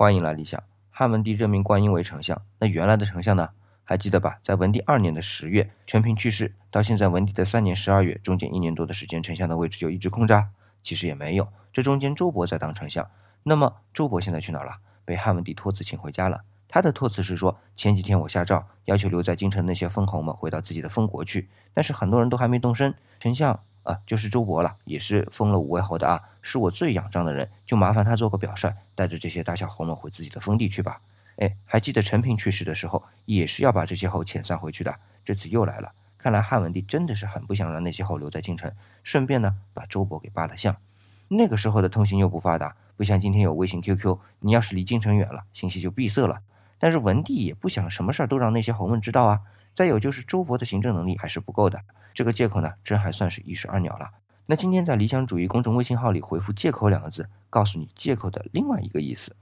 欢迎来理想。汉文帝任命观音为丞相，那原来的丞相呢？还记得吧？在文帝二年的十月，陈平去世，到现在文帝的三年十二月，中间一年多的时间，丞相的位置就一直空着。其实也没有，这中间周勃在当丞相。那么周勃现在去哪儿了？被汉文帝托辞请回家了。他的托辞是说，前几天我下诏要求留在京城那些封侯们回到自己的封国去，但是很多人都还没动身。丞相啊，就是周勃了，也是封了五位侯的啊，是我最仰仗的人，就麻烦他做个表率，带着这些大小侯们回自己的封地去吧。哎，还记得陈平去世的时候，也是要把这些侯遣散回去的。这次又来了，看来汉文帝真的是很不想让那些侯留在京城，顺便呢把周勃给扒了相。那个时候的通信又不发达，不像今天有微信、QQ，你要是离京城远了，信息就闭塞了。但是文帝也不想什么事儿都让那些侯们知道啊。再有就是周勃的行政能力还是不够的，这个借口呢，真还算是一石二鸟了。那今天在理想主义公众微信号里回复“借口”两个字，告诉你借口的另外一个意思。